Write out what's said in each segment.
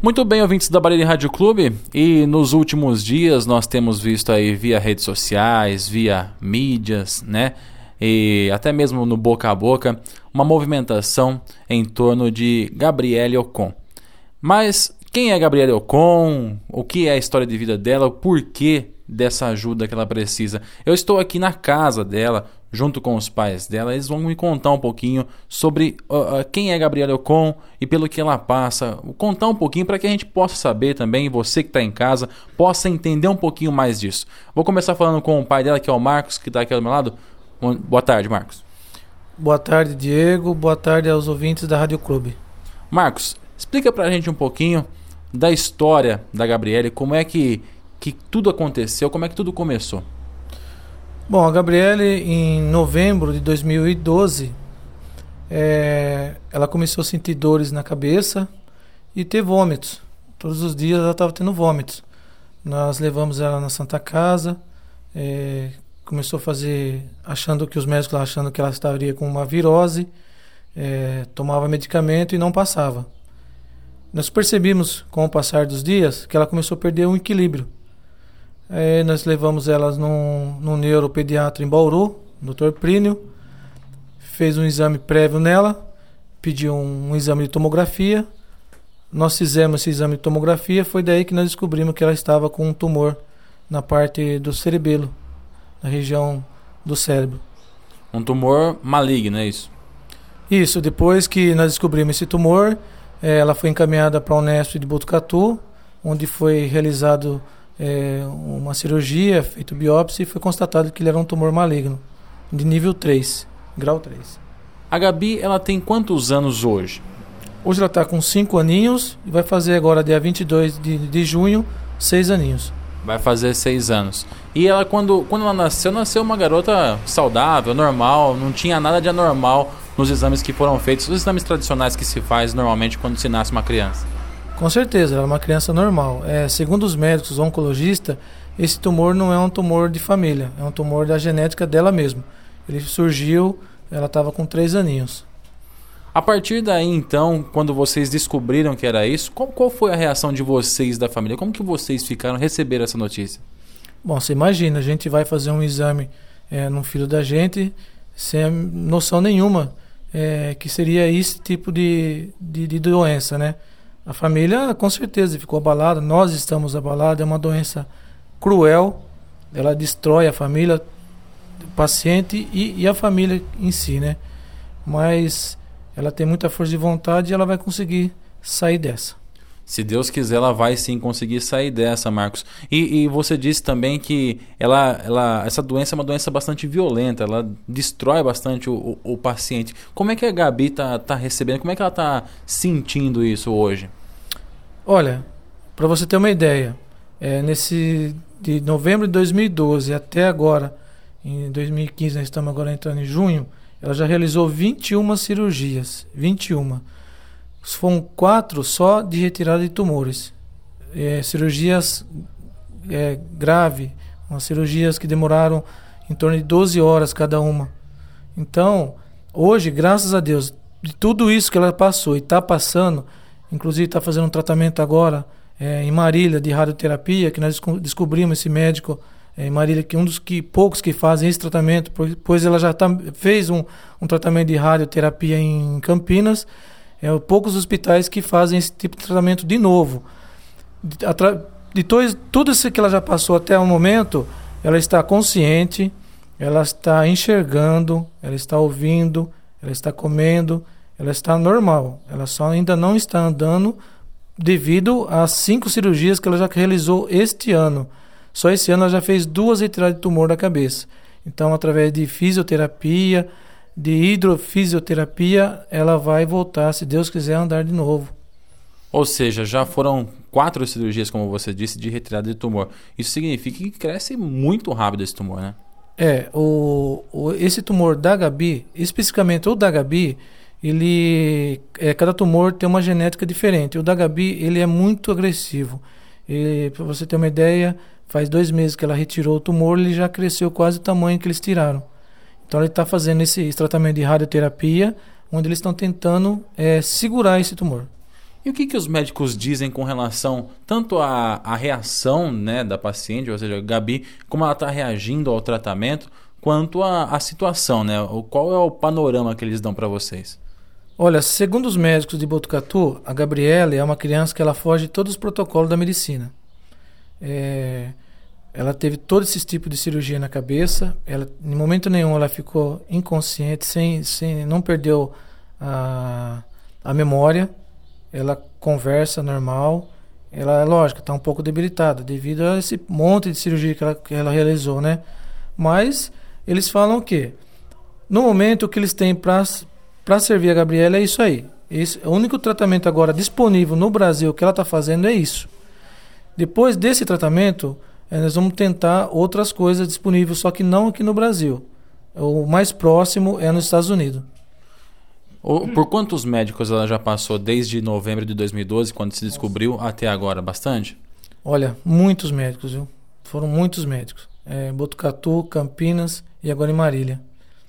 Muito bem, ouvintes da Barreira Rádio Clube, e nos últimos dias nós temos visto aí via redes sociais, via mídias, né? E até mesmo no boca a boca, uma movimentação em torno de Gabriele Ocon. Mas quem é Gabriele Ocon? O que é a história de vida dela? O porquê dessa ajuda que ela precisa? Eu estou aqui na casa dela, junto com os pais dela, eles vão me contar um pouquinho sobre uh, uh, quem é Gabriela Ocon e pelo que ela passa. Contar um pouquinho para que a gente possa saber também, você que está em casa, possa entender um pouquinho mais disso. Vou começar falando com o pai dela, que é o Marcos, que está aqui ao meu lado. Boa tarde, Marcos. Boa tarde, Diego. Boa tarde aos ouvintes da Rádio Clube. Marcos, explica para a gente um pouquinho da história da Gabriele, como é que, que tudo aconteceu, como é que tudo começou. Bom, a Gabriele, em novembro de 2012, é, ela começou a sentir dores na cabeça e ter vômitos. Todos os dias ela estava tendo vômitos. Nós levamos ela na Santa Casa, é, começou a fazer, achando que os médicos achando que ela estaria com uma virose, é, tomava medicamento e não passava. Nós percebimos, com o passar dos dias, que ela começou a perder o equilíbrio. Aí nós levamos elas num, num neuropediatra em Bauru, Dr. Plínio, fez um exame prévio nela, pediu um, um, exame de tomografia. Nós fizemos esse exame de tomografia, foi daí que nós descobrimos que ela estava com um tumor na parte do cerebelo, na região do cérebro. Um tumor maligno, é isso? Isso, depois que nós descobrimos esse tumor, eh, ela foi encaminhada para a Unesp de Botucatu, onde foi realizado é, uma cirurgia, feito biópsia e foi constatado que ele era um tumor maligno, de nível 3, grau 3. A Gabi, ela tem quantos anos hoje? Hoje ela está com 5 aninhos e vai fazer agora, dia 22 de, de junho, 6 aninhos. Vai fazer 6 anos. E ela, quando, quando ela nasceu, nasceu uma garota saudável, normal, não tinha nada de anormal nos exames que foram feitos, os exames tradicionais que se faz normalmente quando se nasce uma criança. Com certeza, ela é uma criança normal. É, segundo os médicos oncologistas, esse tumor não é um tumor de família, é um tumor da genética dela mesma. Ele surgiu, ela estava com três aninhos. A partir daí, então, quando vocês descobriram que era isso, qual, qual foi a reação de vocês da família? Como que vocês ficaram receber essa notícia? Bom, você imagina, a gente vai fazer um exame é, no filho da gente sem noção nenhuma é, que seria esse tipo de, de, de doença, né? A família, com certeza, ficou abalada. Nós estamos abalados. É uma doença cruel. Ela destrói a família, o paciente e, e a família em si, né? Mas ela tem muita força de vontade e ela vai conseguir sair dessa. Se Deus quiser, ela vai sim conseguir sair dessa, Marcos. E, e, você disse também que ela, ela, essa doença é uma doença bastante violenta, ela destrói bastante o, o, o paciente. Como é que a Gabi está tá recebendo? Como é que ela está sentindo isso hoje? Olha, para você ter uma ideia, é, nesse de novembro de 2012 até agora, em 2015, nós estamos agora entrando em junho, ela já realizou 21 cirurgias. 21. Foram quatro só de retirada de tumores. É, cirurgias é, grave, umas cirurgias que demoraram em torno de 12 horas cada uma. Então, hoje, graças a Deus, de tudo isso que ela passou e está passando, Inclusive está fazendo um tratamento agora é, em Marília de radioterapia, que nós descobrimos esse médico é, em Marília, que um dos que, poucos que fazem esse tratamento, pois ela já tá, fez um, um tratamento de radioterapia em Campinas. É, poucos hospitais que fazem esse tipo de tratamento de novo. De, de to, tudo isso que ela já passou até o momento, ela está consciente, ela está enxergando, ela está ouvindo, ela está comendo, ela está normal, ela só ainda não está andando devido às cinco cirurgias que ela já realizou este ano. Só esse ano ela já fez duas retiradas de tumor da cabeça. Então, através de fisioterapia, de hidrofisioterapia, ela vai voltar, se Deus quiser, a andar de novo. Ou seja, já foram quatro cirurgias, como você disse, de retirada de tumor. Isso significa que cresce muito rápido esse tumor, né? É, o, o esse tumor da Gabi, especificamente o da Gabi, ele é, cada tumor tem uma genética diferente. O da Gabi ele é muito agressivo. Para você ter uma ideia, faz dois meses que ela retirou o tumor, ele já cresceu quase o tamanho que eles tiraram. Então ele está fazendo esse, esse, tratamento de radioterapia, onde eles estão tentando é, segurar esse tumor. E o que, que os médicos dizem com relação tanto à, à reação né, da paciente, ou seja, Gabi, como ela está reagindo ao tratamento, quanto à, situação, né? Qual é o panorama que eles dão para vocês? Olha, segundo os médicos de Botucatu, a Gabriela é uma criança que ela foge de todos os protocolos da medicina. É, ela teve todo esse tipo de cirurgia na cabeça. Ela, em momento nenhum, ela ficou inconsciente, sem, sem, não perdeu a, a memória. Ela conversa normal. Ela, lógico, está um pouco debilitada devido a esse monte de cirurgia que ela, que ela realizou, né? Mas eles falam que no momento o que eles têm para servir a Gabriela é isso aí. Esse, o único tratamento agora disponível no Brasil que ela está fazendo é isso. Depois desse tratamento, é, nós vamos tentar outras coisas disponíveis, só que não aqui no Brasil. O mais próximo é nos Estados Unidos. Por quantos médicos ela já passou desde novembro de 2012, quando se descobriu, até agora? Bastante? Olha, muitos médicos, viu? Foram muitos médicos. É, Botucatu, Campinas e agora em Marília.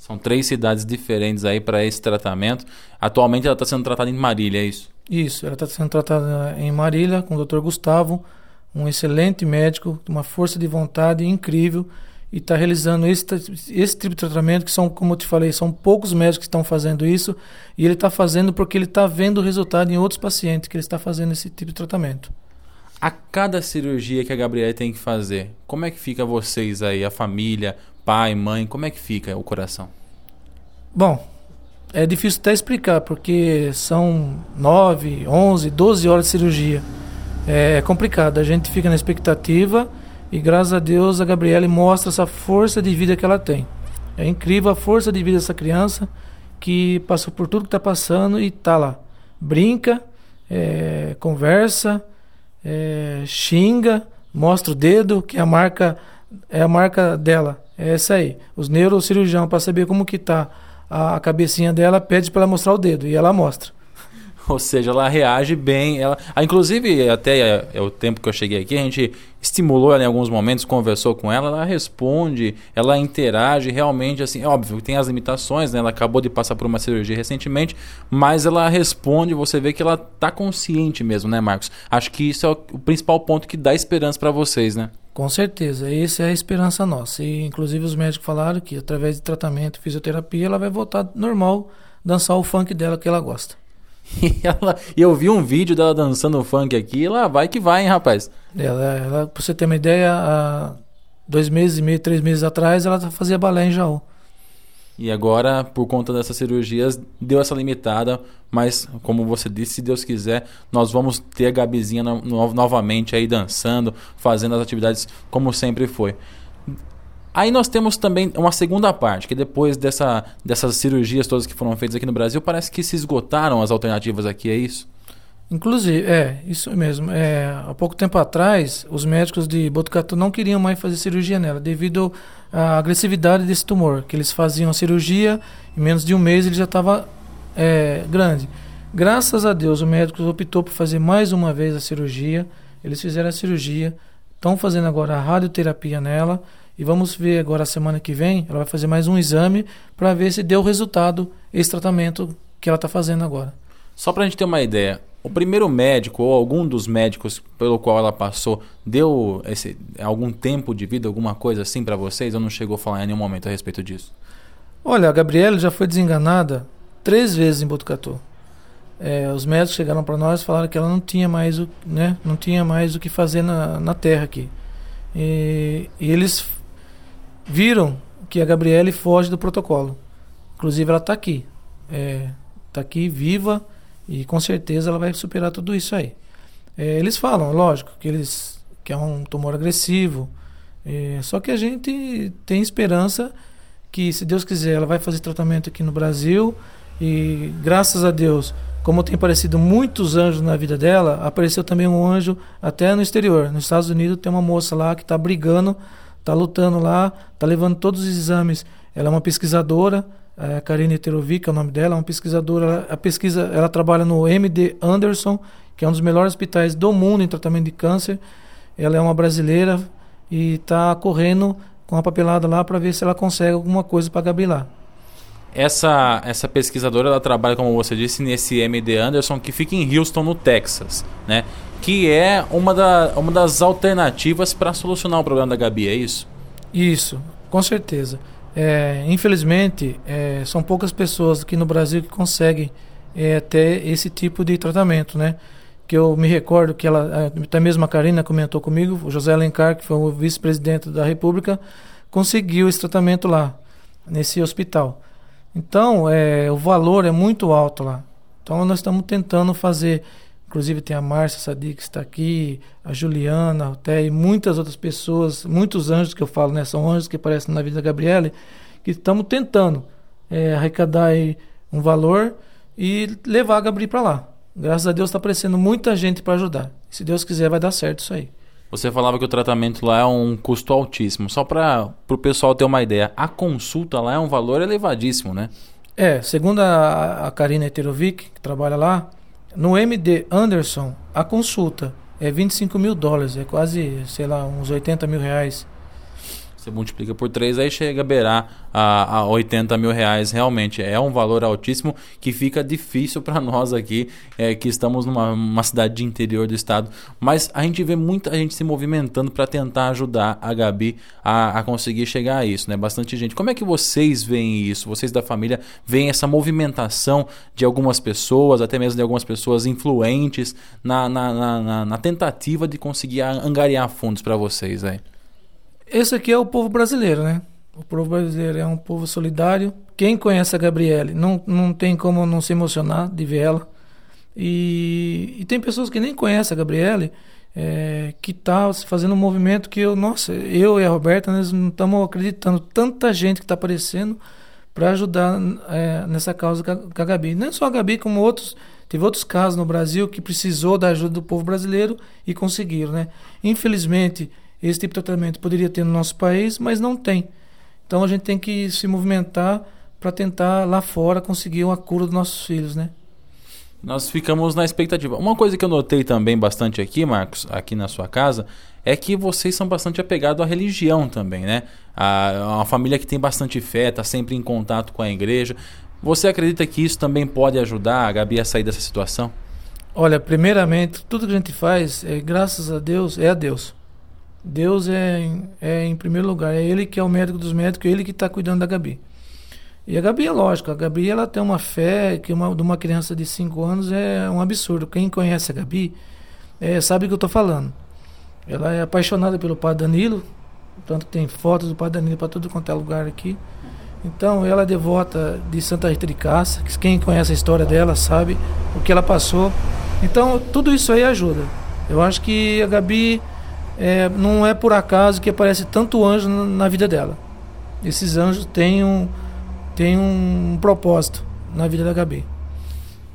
São três cidades diferentes aí para esse tratamento. Atualmente ela está sendo tratada em Marília, é isso? Isso, ela está sendo tratada em Marília com o Dr. Gustavo, um excelente médico, uma força de vontade incrível e está realizando esse, esse tipo de tratamento que são, como eu te falei, são poucos médicos que estão fazendo isso e ele está fazendo porque ele está vendo o resultado em outros pacientes que ele está fazendo esse tipo de tratamento. A cada cirurgia que a Gabriela tem que fazer, como é que fica vocês aí, a família, pai, mãe, como é que fica o coração? Bom, é difícil até explicar porque são 9, 11, 12 horas de cirurgia é complicado. A gente fica na expectativa e graças a Deus a Gabriele mostra essa força de vida que ela tem. É incrível a força de vida dessa criança que passou por tudo que está passando e está lá. Brinca, é, conversa, é, xinga, mostra o dedo, que é a marca é a marca dela. É essa aí. Os neurocirurgiões, para saber como que tá a cabecinha dela, pede para ela mostrar o dedo e ela mostra. Ou seja, ela reage bem. Ela, ah, inclusive, até é, é, o tempo que eu cheguei aqui, a gente estimulou ela em alguns momentos, conversou com ela, ela responde, ela interage realmente, assim, óbvio, tem as limitações, né? Ela acabou de passar por uma cirurgia recentemente, mas ela responde, você vê que ela tá consciente mesmo, né, Marcos? Acho que isso é o principal ponto que dá esperança para vocês, né? Com certeza, essa é a esperança nossa. E inclusive os médicos falaram que através de tratamento, fisioterapia, ela vai voltar normal, dançar o funk dela que ela gosta. E, ela, eu vi um vídeo dela dançando funk aqui, ela vai que vai, hein, rapaz? Ela, ela pra você ter uma ideia, há dois meses e meio, três meses atrás, ela fazia balé em Jaú. E agora, por conta dessas cirurgias, deu essa limitada, mas como você disse, se Deus quiser, nós vamos ter a Gabizinha no, no, novamente aí dançando, fazendo as atividades como sempre foi. Aí nós temos também uma segunda parte, que depois dessa, dessas cirurgias todas que foram feitas aqui no Brasil, parece que se esgotaram as alternativas aqui, é isso? Inclusive, é, isso mesmo. É, há pouco tempo atrás, os médicos de Botucatu não queriam mais fazer cirurgia nela, devido à agressividade desse tumor, que eles faziam a cirurgia, em menos de um mês ele já estava é, grande. Graças a Deus, o médico optou por fazer mais uma vez a cirurgia, eles fizeram a cirurgia, estão fazendo agora a radioterapia nela, e vamos ver agora, semana que vem, ela vai fazer mais um exame para ver se deu resultado esse tratamento que ela está fazendo agora. Só para a gente ter uma ideia, o primeiro médico ou algum dos médicos pelo qual ela passou deu esse, algum tempo de vida, alguma coisa assim para vocês? Ou não chegou a falar em nenhum momento a respeito disso? Olha, a Gabriela já foi desenganada três vezes em Botucatu. É, os médicos chegaram para nós e falaram que ela não tinha mais o, né, não tinha mais o que fazer na, na terra aqui. E, e eles viram que a Gabriele foge do protocolo. Inclusive, ela está aqui. Está é, tá aqui viva e com certeza ela vai superar tudo isso aí. É, eles falam, lógico, que, eles, que é um tumor agressivo. É, só que a gente tem esperança que, se Deus quiser, ela vai fazer tratamento aqui no Brasil. E graças a Deus, como tem aparecido muitos anjos na vida dela, apareceu também um anjo até no exterior. Nos Estados Unidos tem uma moça lá que está brigando está lutando lá, está levando todos os exames. Ela é uma pesquisadora, é, Karine Terovic é o nome dela, é uma pesquisadora. Ela, a pesquisa, ela trabalha no MD Anderson, que é um dos melhores hospitais do mundo em tratamento de câncer. Ela é uma brasileira e está correndo com a papelada lá para ver se ela consegue alguma coisa para Gabi lá. essa, essa pesquisadora ela trabalha, como você disse, nesse MD Anderson que fica em Houston, no Texas, né? Que é uma, da, uma das alternativas para solucionar o problema da Gabi, é isso? Isso, com certeza. É, infelizmente, é, são poucas pessoas aqui no Brasil que conseguem é, ter esse tipo de tratamento, né? Que eu me recordo que ela, até mesmo a Karina comentou comigo, o José Alencar, que foi o vice-presidente da República, conseguiu esse tratamento lá, nesse hospital. Então, é, o valor é muito alto lá. Então, nós estamos tentando fazer. Inclusive, tem a Márcia Sadi que está aqui, a Juliana, até e muitas outras pessoas, muitos anjos que eu falo, né? São anjos que aparecem na vida da Gabriele, que estamos tentando é, arrecadar aí um valor e levar a Gabriel para lá. Graças a Deus está aparecendo muita gente para ajudar. Se Deus quiser, vai dar certo isso aí. Você falava que o tratamento lá é um custo altíssimo. Só para o pessoal ter uma ideia, a consulta lá é um valor elevadíssimo, né? É, segundo a, a Karina Eterovic, que trabalha lá, no MD Anderson, a consulta é 25 mil dólares, é quase, sei lá, uns 80 mil reais. Você multiplica por 3, aí chega a beirar a, a 80 mil reais. Realmente é um valor altíssimo que fica difícil para nós aqui, é, que estamos numa cidade de interior do estado. Mas a gente vê muita gente se movimentando para tentar ajudar a Gabi a, a, conseguir chegar a isso, né? Bastante gente. Como é que vocês veem isso? Vocês da família veem essa movimentação de algumas pessoas, até mesmo de algumas pessoas influentes, na, na, na, na tentativa de conseguir angariar fundos para vocês aí? Esse aqui é o povo brasileiro, né? O povo brasileiro é um povo solidário. Quem conhece a Gabriele não, não tem como não se emocionar de ver ela. E, e tem pessoas que nem conhecem a Gabriele, é, que tá fazendo um movimento que eu, nossa, eu e a Roberta, nós não estamos acreditando. Tanta gente que está aparecendo para ajudar é, nessa causa com a Gabi. Não só a Gabi, como outros. Teve outros casos no Brasil que precisou da ajuda do povo brasileiro e conseguiram, né? Infelizmente, esse tipo de tratamento poderia ter no nosso país, mas não tem. Então a gente tem que se movimentar para tentar lá fora conseguir uma cura dos nossos filhos, né? Nós ficamos na expectativa. Uma coisa que eu notei também bastante aqui, Marcos, aqui na sua casa, é que vocês são bastante apegados à religião também, né? A, uma família que tem bastante fé, está sempre em contato com a igreja. Você acredita que isso também pode ajudar a Gabi a sair dessa situação? Olha, primeiramente, tudo que a gente faz, é, graças a Deus, é a Deus. Deus é, é em primeiro lugar, é Ele que é o médico dos médicos, é Ele que está cuidando da Gabi. E a Gabi é lógico, a Gabi ela tem uma fé que uma, de uma criança de 5 anos é um absurdo. Quem conhece a Gabi é, sabe o que eu estou falando. Ela é apaixonada pelo Padre Danilo, tanto que tem fotos do Padre Danilo para todo quanto é lugar aqui. Então ela é devota de Santa Rita de Cássia, que quem conhece a história dela sabe o que ela passou. Então tudo isso aí ajuda. Eu acho que a Gabi é, não é por acaso que aparece tanto anjo na vida dela. Esses anjos têm um, têm um propósito na vida da Gabi.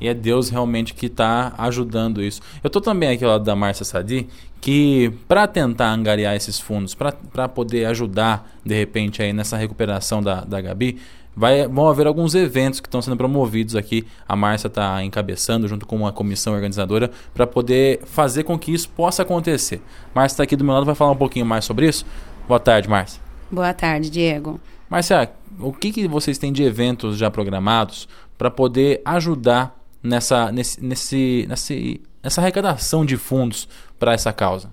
E é Deus realmente que está ajudando isso. Eu estou também aqui ao lado da Márcia Sadi, que para tentar angariar esses fundos, para poder ajudar de repente aí nessa recuperação da, da Gabi, vai, vão haver alguns eventos que estão sendo promovidos aqui. A Márcia está encabeçando junto com uma comissão organizadora para poder fazer com que isso possa acontecer. Márcia está aqui do meu lado, vai falar um pouquinho mais sobre isso. Boa tarde, Márcia. Boa tarde, Diego. Márcia, o que, que vocês têm de eventos já programados para poder ajudar nessa, nesse, nesse, nesse, nessa arrecadação de fundos para essa causa?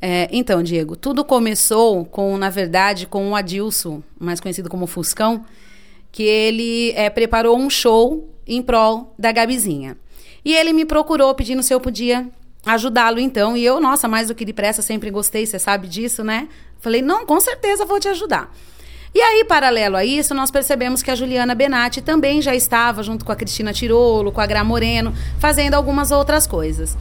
É, então, Diego, tudo começou com, na verdade, com o Adilson, mais conhecido como Fuscão, que ele é, preparou um show em prol da Gabizinha. E ele me procurou pedindo se eu podia ajudá-lo então. E eu, nossa, mais do que depressa, sempre gostei, você sabe disso, né? Falei, não, com certeza vou te ajudar. E aí, paralelo a isso, nós percebemos que a Juliana Benatti também já estava junto com a Cristina Tirolo, com a Gra Moreno, fazendo algumas outras coisas.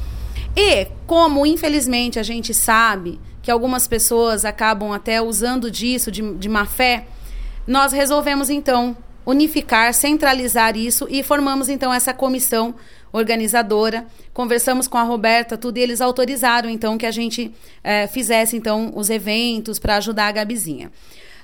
E, como infelizmente a gente sabe que algumas pessoas acabam até usando disso de, de má fé, nós resolvemos então unificar, centralizar isso e formamos então essa comissão organizadora. Conversamos com a Roberta, tudo, e eles autorizaram então que a gente é, fizesse então os eventos para ajudar a Gabizinha.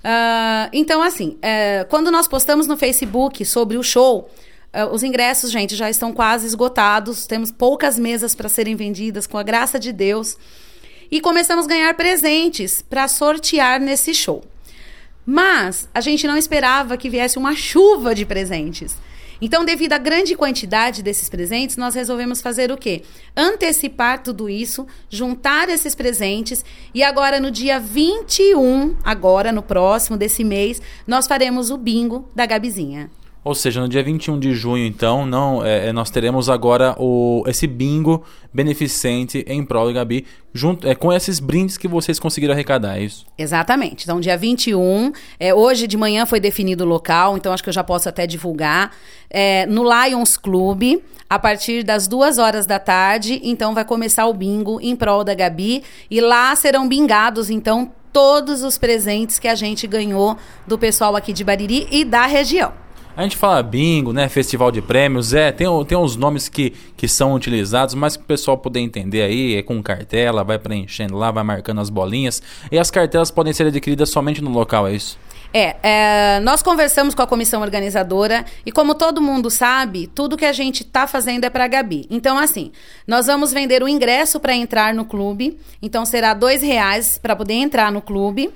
Uh, então, assim, é, quando nós postamos no Facebook sobre o show, é, os ingressos, gente, já estão quase esgotados. Temos poucas mesas para serem vendidas, com a graça de Deus. E começamos a ganhar presentes para sortear nesse show. Mas a gente não esperava que viesse uma chuva de presentes. Então, devido à grande quantidade desses presentes, nós resolvemos fazer o quê? Antecipar tudo isso, juntar esses presentes e agora no dia 21, agora no próximo desse mês, nós faremos o bingo da Gabizinha. Ou seja, no dia 21 de junho, então, não, é, é, nós teremos agora o, esse bingo beneficente em prol do Gabi, junto, é, com esses brindes que vocês conseguiram arrecadar, é isso? Exatamente. Então, dia 21, é, hoje de manhã foi definido o local, então acho que eu já posso até divulgar. É, no Lions Club, a partir das duas horas da tarde, então vai começar o bingo em prol da Gabi. E lá serão bingados, então, todos os presentes que a gente ganhou do pessoal aqui de Bariri e da região. A gente fala bingo, né? Festival de prêmios, é, tem, tem uns nomes que, que são utilizados, mas que o pessoal poder entender aí, é com cartela, vai preenchendo lá, vai marcando as bolinhas. E as cartelas podem ser adquiridas somente no local, é isso? É, é, nós conversamos com a comissão organizadora e como todo mundo sabe, tudo que a gente está fazendo é para a Gabi. Então, assim, nós vamos vender o ingresso para entrar no clube. Então, será dois reais para poder entrar no clube.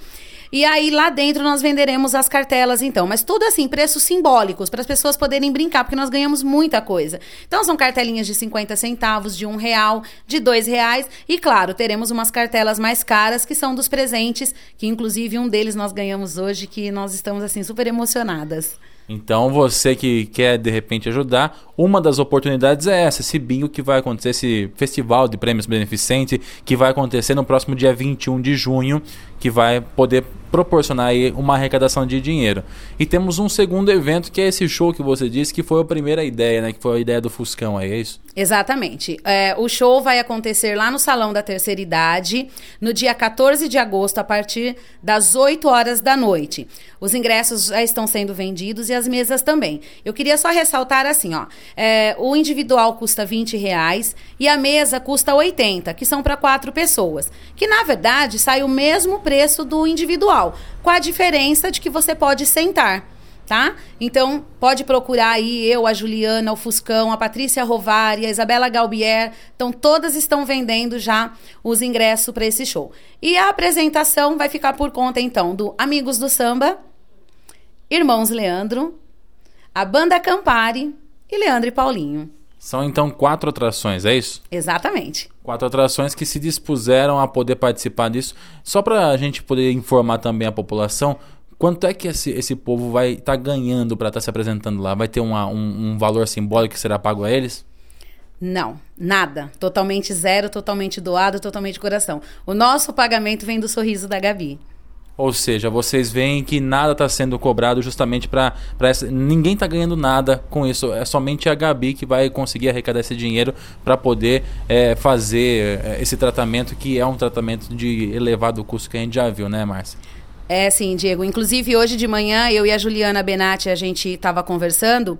E aí lá dentro nós venderemos as cartelas, então. Mas tudo assim, preços simbólicos, para as pessoas poderem brincar, porque nós ganhamos muita coisa. Então são cartelinhas de 50 centavos, de um real, de dois reais. E claro, teremos umas cartelas mais caras, que são dos presentes, que inclusive um deles nós ganhamos hoje, que nós estamos assim super emocionadas. Então, você que quer de repente ajudar, uma das oportunidades é essa, esse bingo que vai acontecer, esse festival de prêmios beneficente que vai acontecer no próximo dia 21 de junho, que vai poder proporcionar aí uma arrecadação de dinheiro. E temos um segundo evento que é esse show que você disse que foi a primeira ideia, né? Que foi a ideia do Fuscão é isso? Exatamente. É, o show vai acontecer lá no Salão da Terceira Idade, no dia 14 de agosto, a partir das 8 horas da noite. Os ingressos já estão sendo vendidos e as mesas também. Eu queria só ressaltar assim, ó. É, o individual custa 20 reais e a mesa custa 80, que são para quatro pessoas. Que na verdade sai o mesmo preço do individual, com a diferença de que você pode sentar. Tá? Então, pode procurar aí eu, a Juliana, o Fuscão, a Patrícia Rovari, a Isabela Galbier. Então, todas estão vendendo já os ingressos para esse show. E a apresentação vai ficar por conta, então, do Amigos do Samba, Irmãos Leandro, a Banda Campari e Leandro e Paulinho. São então quatro atrações, é isso? Exatamente. Quatro atrações que se dispuseram a poder participar disso. Só para a gente poder informar também a população, quanto é que esse, esse povo vai estar tá ganhando para estar tá se apresentando lá? Vai ter uma, um, um valor simbólico que será pago a eles? Não, nada. Totalmente zero, totalmente doado, totalmente coração. O nosso pagamento vem do sorriso da Gabi. Ou seja, vocês veem que nada está sendo cobrado justamente para essa. Ninguém está ganhando nada com isso. É somente a Gabi que vai conseguir arrecadar esse dinheiro para poder é, fazer é, esse tratamento, que é um tratamento de elevado custo que a gente já viu, né, Márcia? É, sim, Diego. Inclusive, hoje de manhã, eu e a Juliana Benatti, a gente estava conversando.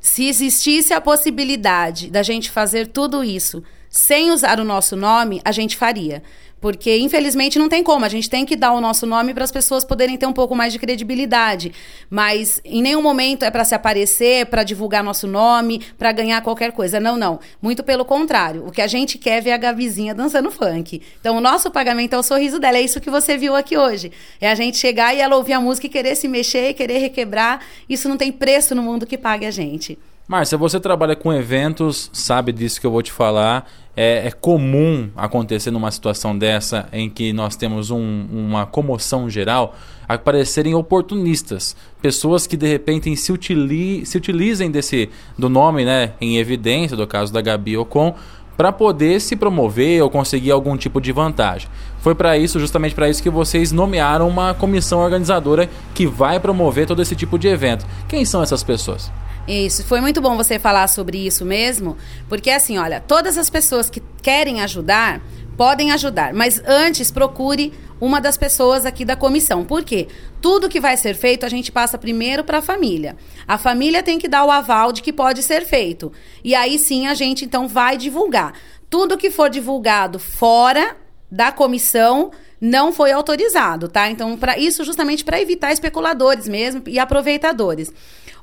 Se existisse a possibilidade da gente fazer tudo isso sem usar o nosso nome, a gente faria. Porque, infelizmente, não tem como. A gente tem que dar o nosso nome para as pessoas poderem ter um pouco mais de credibilidade. Mas em nenhum momento é para se aparecer, para divulgar nosso nome, para ganhar qualquer coisa. Não, não. Muito pelo contrário. O que a gente quer é ver a Gavizinha dançando funk. Então, o nosso pagamento é o sorriso dela. É isso que você viu aqui hoje. É a gente chegar e ela ouvir a música e querer se mexer, querer requebrar. Isso não tem preço no mundo que pague a gente. Márcia, você trabalha com eventos, sabe disso que eu vou te falar. É, é comum acontecer numa situação dessa em que nós temos um, uma comoção geral aparecerem oportunistas, pessoas que de repente se, utili se utilizem desse do nome, né, em evidência, do caso da Gabi Ocon, para poder se promover ou conseguir algum tipo de vantagem. Foi para isso, justamente para isso que vocês nomearam uma comissão organizadora que vai promover todo esse tipo de evento. Quem são essas pessoas? Isso, foi muito bom você falar sobre isso mesmo, porque assim, olha, todas as pessoas que querem ajudar podem ajudar, mas antes procure uma das pessoas aqui da comissão. Por quê? Tudo que vai ser feito a gente passa primeiro para a família. A família tem que dar o aval de que pode ser feito. E aí sim a gente então vai divulgar. Tudo que for divulgado fora da comissão não foi autorizado, tá? Então, para isso justamente para evitar especuladores mesmo e aproveitadores.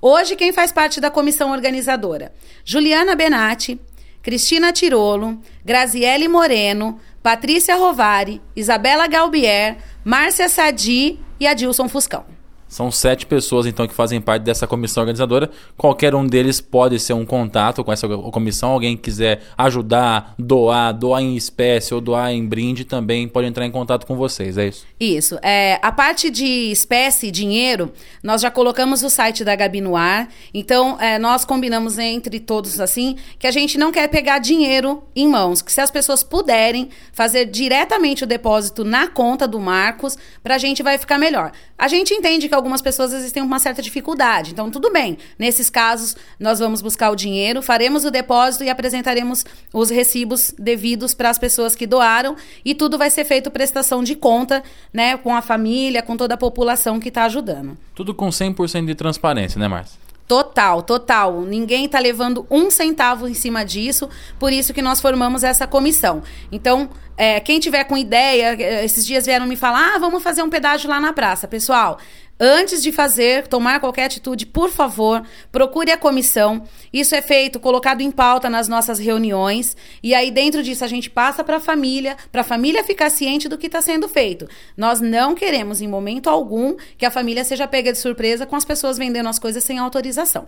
Hoje, quem faz parte da comissão organizadora? Juliana Benatti, Cristina Tirolo, Graziele Moreno, Patrícia Rovari, Isabela Galbier, Márcia Sadi e Adilson Fuscão. São sete pessoas, então, que fazem parte dessa comissão organizadora. Qualquer um deles pode ser um contato com essa comissão. Alguém quiser ajudar, doar, doar em espécie ou doar em brinde, também pode entrar em contato com vocês, é isso? Isso. É, a parte de espécie, dinheiro, nós já colocamos o site da Gabi no ar. Então, é, nós combinamos entre todos, assim, que a gente não quer pegar dinheiro em mãos. Que se as pessoas puderem fazer diretamente o depósito na conta do Marcos, pra gente vai ficar melhor. A gente entende que algumas pessoas às vezes têm uma certa dificuldade. Então, tudo bem. Nesses casos, nós vamos buscar o dinheiro, faremos o depósito e apresentaremos os recibos devidos para as pessoas que doaram. E tudo vai ser feito prestação de conta, né? Com a família, com toda a população que está ajudando. Tudo com 100% de transparência, né, Márcia? Total, total. Ninguém está levando um centavo em cima disso, por isso que nós formamos essa comissão. Então, é, quem tiver com ideia, é, esses dias vieram me falar, ah, vamos fazer um pedágio lá na praça. Pessoal, Antes de fazer, tomar qualquer atitude, por favor, procure a comissão. Isso é feito, colocado em pauta nas nossas reuniões. E aí, dentro disso, a gente passa para a família, para a família ficar ciente do que está sendo feito. Nós não queremos, em momento algum, que a família seja pega de surpresa com as pessoas vendendo as coisas sem autorização.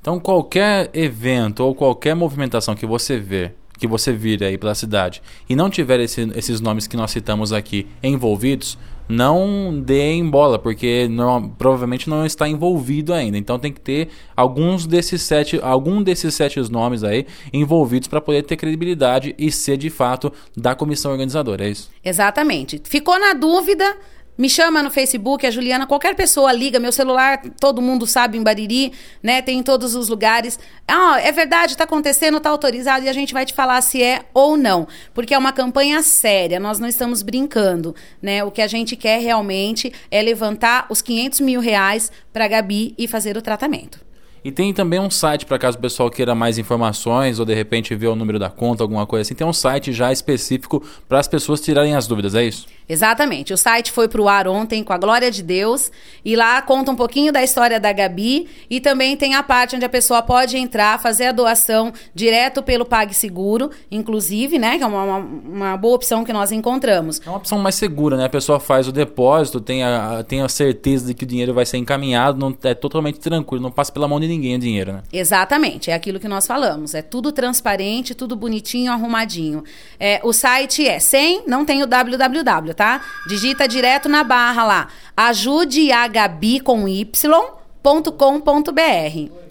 Então, qualquer evento ou qualquer movimentação que você vê que você vire aí pela cidade e não tiver esse, esses nomes que nós citamos aqui envolvidos, não deem bola, porque não, provavelmente não está envolvido ainda. Então tem que ter alguns desses sete, algum desses sete nomes aí envolvidos para poder ter credibilidade e ser de fato da comissão organizadora, é isso? Exatamente. Ficou na dúvida? Me chama no Facebook, a Juliana, qualquer pessoa liga, meu celular, todo mundo sabe em Bariri, né? Tem em todos os lugares. Ah, é verdade, está acontecendo, está autorizado e a gente vai te falar se é ou não. Porque é uma campanha séria, nós não estamos brincando, né? O que a gente quer realmente é levantar os 500 mil reais para Gabi e fazer o tratamento. E tem também um site para caso o pessoal queira mais informações ou de repente ver o número da conta, alguma coisa assim. Tem um site já específico para as pessoas tirarem as dúvidas, é isso? Exatamente. O site foi para o ar ontem com a glória de Deus e lá conta um pouquinho da história da Gabi e também tem a parte onde a pessoa pode entrar, fazer a doação direto pelo PagSeguro, inclusive, né? Que é uma, uma, uma, boa opção que nós encontramos. É uma opção mais segura, né? A pessoa faz o depósito, tem a, tem a certeza de que o dinheiro vai ser encaminhado, não, é totalmente tranquilo, não passa pela mão de ninguém o dinheiro, né? Exatamente, é aquilo que nós falamos. É tudo transparente, tudo bonitinho, arrumadinho. É, o site é sem, não tem o www, tá? Digita direto na barra lá. Ajude a Gabi com y.com.br.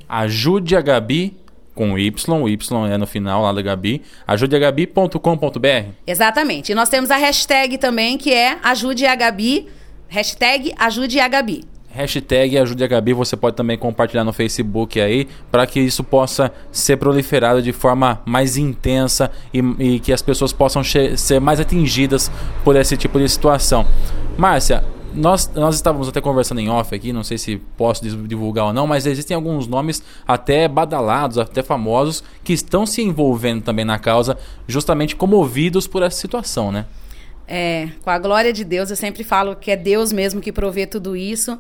Ajude a Gabi com Y, o Y é no final lá da Gabi, ajudeagabi.com.br. Exatamente. E nós temos a hashtag também, que é ajude a Gabi, hashtag ajude a Gabi. Hashtag Ajude a Gabi, você pode também compartilhar no Facebook aí, para que isso possa ser proliferado de forma mais intensa e, e que as pessoas possam ser mais atingidas por esse tipo de situação. Márcia, nós, nós estávamos até conversando em off aqui, não sei se posso divulgar ou não, mas existem alguns nomes até badalados, até famosos, que estão se envolvendo também na causa, justamente comovidos por essa situação, né? É, com a glória de Deus, eu sempre falo que é Deus mesmo que provê tudo isso.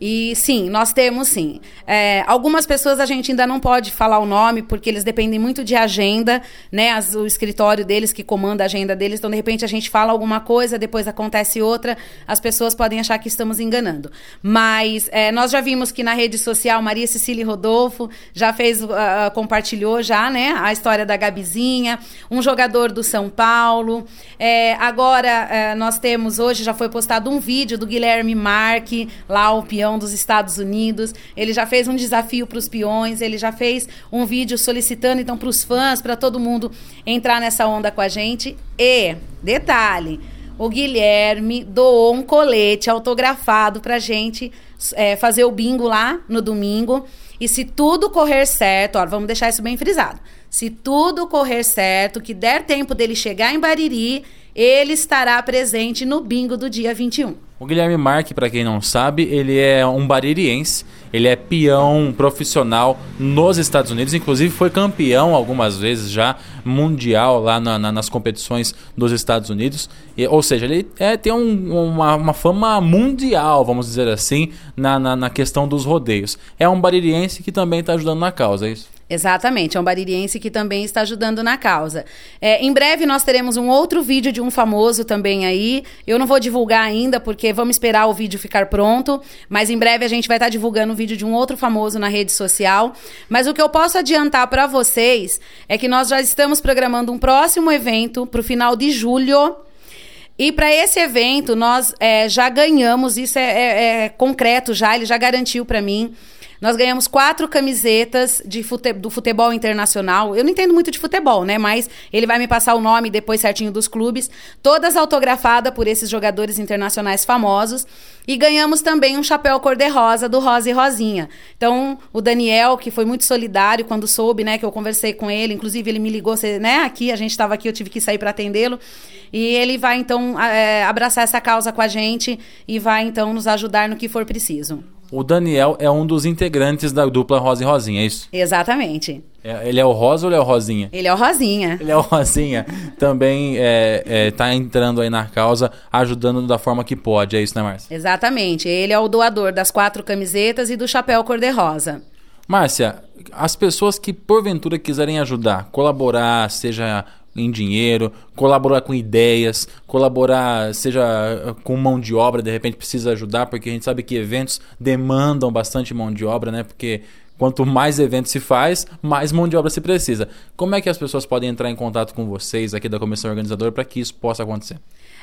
E sim, nós temos sim. É, algumas pessoas a gente ainda não pode falar o nome, porque eles dependem muito de agenda, né? As, o escritório deles que comanda a agenda deles. Então, de repente, a gente fala alguma coisa, depois acontece outra, as pessoas podem achar que estamos enganando. Mas é, nós já vimos que na rede social, Maria Cecília Rodolfo já fez, uh, compartilhou já, né? A história da Gabizinha, um jogador do São Paulo. É, agora, é, nós temos, hoje já foi postado um vídeo do Guilherme Marque, lá o peão dos Estados Unidos. Ele já fez um desafio para os peões, ele já fez um vídeo solicitando então para os fãs, para todo mundo entrar nessa onda com a gente. E, detalhe, o Guilherme doou um colete autografado para gente é, fazer o bingo lá no domingo. E se tudo correr certo, ó, vamos deixar isso bem frisado. Se tudo correr certo, que der tempo dele chegar em Bariri, ele estará presente no bingo do dia 21. O Guilherme Marque, para quem não sabe, ele é um baririense, ele é peão profissional nos Estados Unidos, inclusive foi campeão algumas vezes já mundial lá na, na, nas competições dos Estados Unidos. E, ou seja, ele é, tem um, uma, uma, fama mundial, vamos dizer assim, na, na, na questão dos rodeios. É um baririense que também está ajudando na causa, é isso? Exatamente, é um baririense que também está ajudando na causa. É, em breve nós teremos um outro vídeo de um famoso também aí. Eu não vou divulgar ainda, porque vamos esperar o vídeo ficar pronto. Mas em breve a gente vai estar divulgando o vídeo de um outro famoso na rede social. Mas o que eu posso adiantar para vocês é que nós já estamos programando um próximo evento para o final de julho. E para esse evento nós é, já ganhamos, isso é, é, é concreto já, ele já garantiu para mim nós ganhamos quatro camisetas de fute do futebol internacional. Eu não entendo muito de futebol, né? Mas ele vai me passar o nome depois certinho dos clubes. Todas autografadas por esses jogadores internacionais famosos. E ganhamos também um chapéu cor-de-rosa do Rosa e Rosinha. Então, o Daniel, que foi muito solidário quando soube, né, que eu conversei com ele, inclusive ele me ligou, né, aqui, a gente estava aqui, eu tive que sair para atendê-lo. E ele vai então é, abraçar essa causa com a gente e vai então nos ajudar no que for preciso. O Daniel é um dos integrantes da dupla Rosa e Rosinha, é isso? Exatamente. É, ele é o Rosa ou ele é o Rosinha? Ele é o Rosinha. Ele é o Rosinha. Também é, é, tá entrando aí na causa, ajudando da forma que pode, é isso, né, Márcia? Exatamente. Ele é o doador das quatro camisetas e do chapéu cor-de-rosa. Márcia, as pessoas que porventura quiserem ajudar, colaborar, seja em dinheiro, colaborar com ideias, colaborar, seja com mão de obra, de repente precisa ajudar, porque a gente sabe que eventos demandam bastante mão de obra, né? Porque quanto mais eventos se faz, mais mão de obra se precisa. Como é que as pessoas podem entrar em contato com vocês aqui da comissão organizadora para que isso possa acontecer?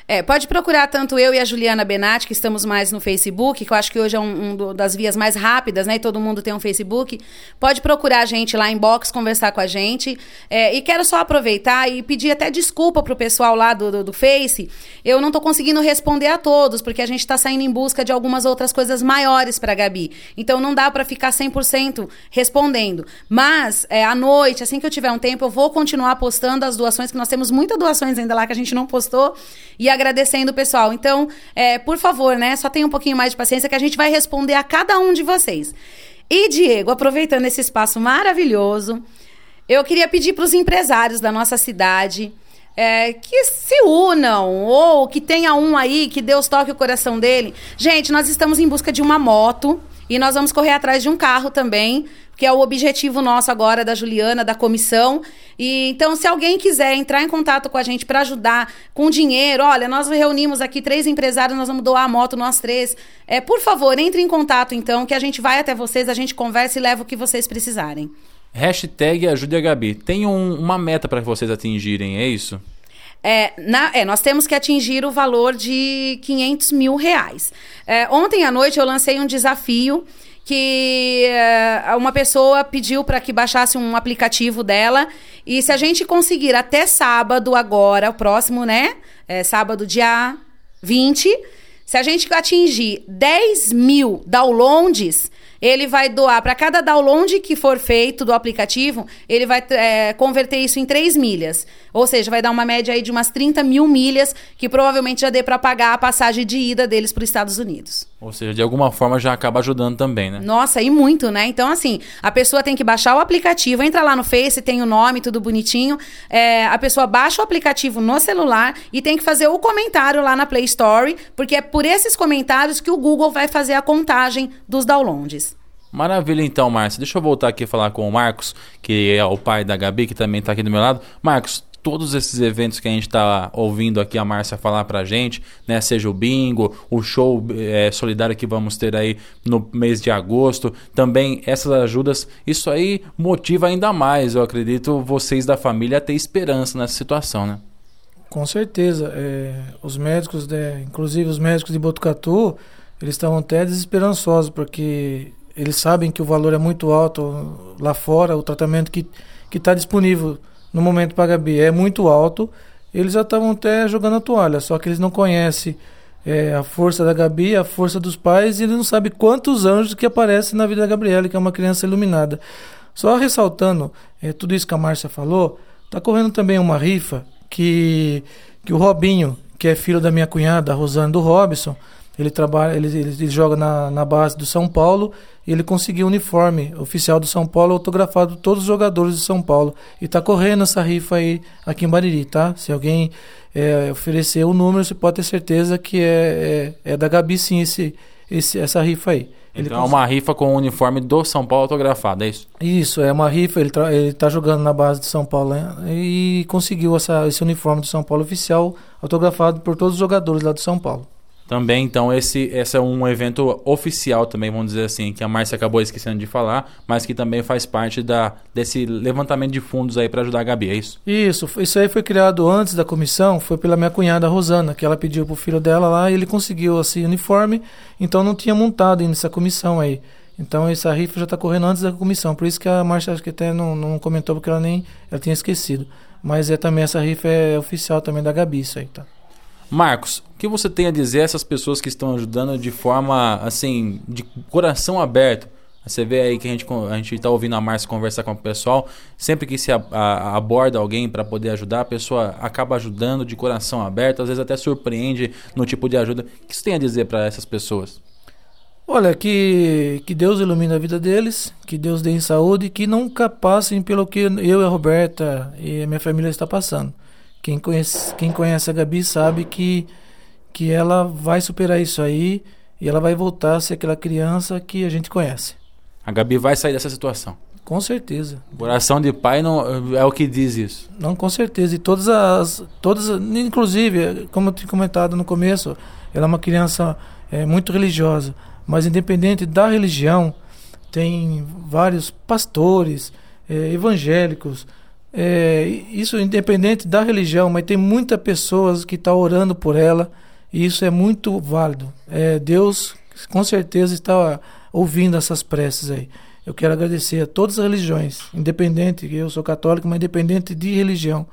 É, pode procurar tanto eu e a Juliana Benatti, que estamos mais no Facebook, que eu acho que hoje é um, um das vias mais rápidas, né? E todo mundo tem um Facebook. Pode procurar a gente lá em box, conversar com a gente. É, e quero só aproveitar e pedir até desculpa pro pessoal lá do, do, do Face. Eu não tô conseguindo responder a todos, porque a gente está saindo em busca de algumas outras coisas maiores pra Gabi. Então não dá para ficar 100% respondendo. Mas, é, à noite, assim que eu tiver um tempo, eu vou continuar postando as doações, que nós temos muitas doações ainda lá que a gente não postou. E agradecendo o pessoal. Então, é, por favor, né? Só tenha um pouquinho mais de paciência que a gente vai responder a cada um de vocês. E, Diego, aproveitando esse espaço maravilhoso, eu queria pedir para os empresários da nossa cidade. É, que se unam, ou que tenha um aí que Deus toque o coração dele. Gente, nós estamos em busca de uma moto e nós vamos correr atrás de um carro também que é o objetivo nosso agora da Juliana, da comissão. E então, se alguém quiser entrar em contato com a gente para ajudar com dinheiro, olha, nós reunimos aqui três empresários, nós vamos doar a moto nós três. É, por favor, entre em contato então, que a gente vai até vocês, a gente conversa e leva o que vocês precisarem. Hashtag ajude a Gabi. Tem um, uma meta para vocês atingirem, é isso? É, na, é, nós temos que atingir o valor de 500 mil reais. É, ontem à noite eu lancei um desafio que uh, uma pessoa pediu para que baixasse um aplicativo dela. E se a gente conseguir até sábado, agora, o próximo, né? É, sábado, dia 20. Se a gente atingir 10 mil downloads, ele vai doar para cada download que for feito do aplicativo, ele vai é, converter isso em 3 milhas. Ou seja, vai dar uma média aí de umas 30 mil milhas, que provavelmente já dê para pagar a passagem de ida deles para os Estados Unidos. Ou seja, de alguma forma já acaba ajudando também, né? Nossa, e muito, né? Então, assim, a pessoa tem que baixar o aplicativo, entra lá no Face, tem o nome, tudo bonitinho. É, a pessoa baixa o aplicativo no celular e tem que fazer o comentário lá na Play Store, porque é por esses comentários que o Google vai fazer a contagem dos downloads. Maravilha, então, Márcio. Deixa eu voltar aqui e falar com o Marcos, que é o pai da Gabi, que também está aqui do meu lado. Marcos, todos esses eventos que a gente está ouvindo aqui a Márcia falar para a gente, né? Seja o bingo, o show é, solidário que vamos ter aí no mês de agosto, também essas ajudas, isso aí motiva ainda mais, eu acredito, vocês da família a ter esperança nessa situação, né? Com certeza. É, os médicos, né, inclusive os médicos de Botucatu, eles estavam até desesperançosos, porque eles sabem que o valor é muito alto lá fora, o tratamento que está disponível no momento para a Gabi é muito alto, eles já estavam até jogando a toalha, só que eles não conhecem é, a força da Gabi, a força dos pais, e eles não sabem quantos anjos que aparecem na vida da Gabriela, que é uma criança iluminada. Só ressaltando é, tudo isso que a Márcia falou, está correndo também uma rifa que, que o Robinho, que é filho da minha cunhada, a Rosane do Robson, ele trabalha, ele, ele, ele joga na, na base do São Paulo e ele conseguiu o uniforme oficial do São Paulo autografado por todos os jogadores do São Paulo. E está correndo essa rifa aí aqui em Bariri, tá? Se alguém é, oferecer o número, você pode ter certeza que é, é, é da Gabi sim esse, esse, essa rifa aí. Ele Então é uma rifa com o uniforme do São Paulo autografado, é isso? Isso, é uma rifa, ele, tra- ele tá jogando na base de São Paulo né? e conseguiu essa, esse uniforme do São Paulo oficial, autografado por todos os jogadores lá do São Paulo. Também, então, esse, esse é um evento oficial também, vamos dizer assim, que a Márcia acabou esquecendo de falar, mas que também faz parte da, desse levantamento de fundos aí para ajudar a Gabi, é isso? Isso, isso aí foi criado antes da comissão, foi pela minha cunhada Rosana, que ela pediu pro filho dela lá e ele conseguiu esse uniforme, então não tinha montado ainda essa comissão aí. Então essa rifa já está correndo antes da comissão, por isso que a Márcia acho que até não, não comentou porque ela nem ela tinha esquecido. Mas é também essa rifa é oficial também da Gabi, isso aí, tá? Marcos, o que você tem a dizer a essas pessoas que estão ajudando de forma, assim, de coração aberto? Você vê aí que a gente, a gente tá ouvindo a Márcia conversar com o pessoal. Sempre que se a- a- aborda alguém para poder ajudar, a pessoa acaba ajudando de coração aberto, às vezes até surpreende no tipo de ajuda. O que você tem a dizer para essas pessoas? Olha, que, que Deus ilumine a vida deles, que Deus dê em saúde, que nunca passem pelo que eu e a Roberta e a minha família está passando. Quem conhece, quem conhece a Gabi sabe que, que ela vai superar isso aí e ela vai voltar a ser aquela criança que a gente conhece. A Gabi vai sair dessa situação. Com certeza. Coração de pai não é o que diz isso. Não, com certeza. E todas as. Todas, inclusive, como eu tinha comentado no começo, ela é uma criança é, muito religiosa. Mas independente da religião, tem vários pastores, é, evangélicos. É, isso independente da religião, mas tem muitas pessoas que estão orando por ela. E isso é muito válido. É, Deus com certeza está ouvindo essas preces aí. Eu quero agradecer a todas as religiões, independente, eu sou católico, mas independente de religião.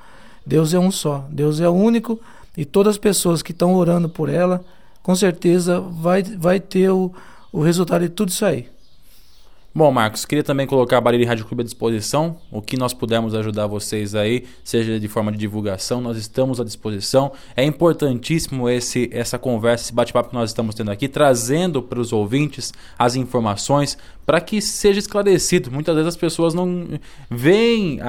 Deus é um só, Deus é único e todas as pessoas que estão orando por ela, com certeza vai, vai ter o, o resultado de tudo isso aí. Bom, Marcos, queria também colocar a Bariri Rádio Clube à disposição. O que nós pudermos ajudar vocês aí, seja de forma de divulgação, nós estamos à disposição. É importantíssimo esse, essa conversa, esse bate-papo que nós estamos tendo aqui, trazendo para os ouvintes as informações para que seja esclarecido. Muitas vezes as pessoas não veem a,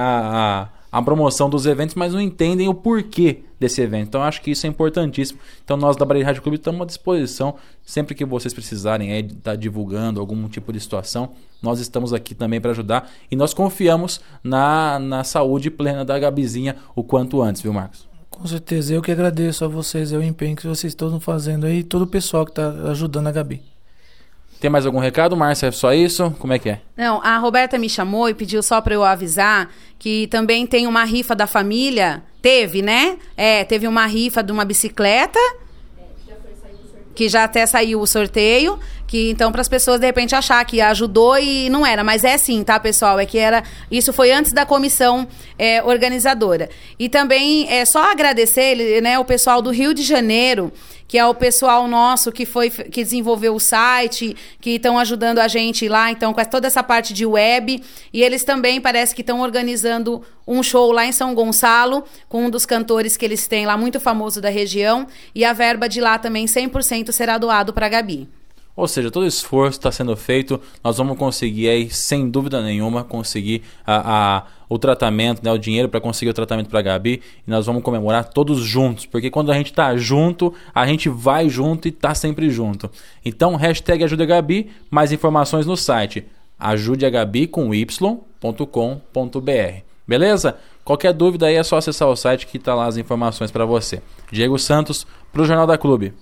a, a promoção dos eventos, mas não entendem o porquê desse evento. Então, acho que isso é importantíssimo. Então, nós da Bariri Rádio Clube estamos à disposição. Sempre que vocês precisarem estar divulgando algum tipo de situação, nós estamos aqui também para ajudar. E nós confiamos na, na saúde plena da Gabizinha o quanto antes, viu, Marcos? Com certeza, eu que agradeço a vocês, é o empenho que vocês estão fazendo aí, e todo o pessoal que está ajudando a Gabi. Tem mais algum recado, Márcia? É só isso? Como é que é? Não, a Roberta me chamou e pediu só para eu avisar que também tem uma rifa da família. Teve, né? É, teve uma rifa de uma bicicleta. Que já até saiu o sorteio. Que então, para as pessoas de repente achar que ajudou e não era. Mas é sim, tá, pessoal? É que era. Isso foi antes da comissão é, organizadora. E também é só agradecer né, o pessoal do Rio de Janeiro que é o pessoal nosso que foi que desenvolveu o site, que estão ajudando a gente lá, então com toda essa parte de web, e eles também parece que estão organizando um show lá em São Gonçalo com um dos cantores que eles têm lá muito famoso da região, e a verba de lá também 100% será doado para Gabi. Ou seja, todo esforço está sendo feito, nós vamos conseguir aí, sem dúvida nenhuma, conseguir a, a o tratamento, né, o dinheiro para conseguir o tratamento para a Gabi e nós vamos comemorar todos juntos, porque quando a gente tá junto, a gente vai junto e tá sempre junto. Então, hashtag ajuda a Gabi, mais informações no site ajudeagabi com y.com.br. Beleza? Qualquer dúvida aí é só acessar o site que tá lá as informações para você. Diego Santos, para o Jornal da Clube.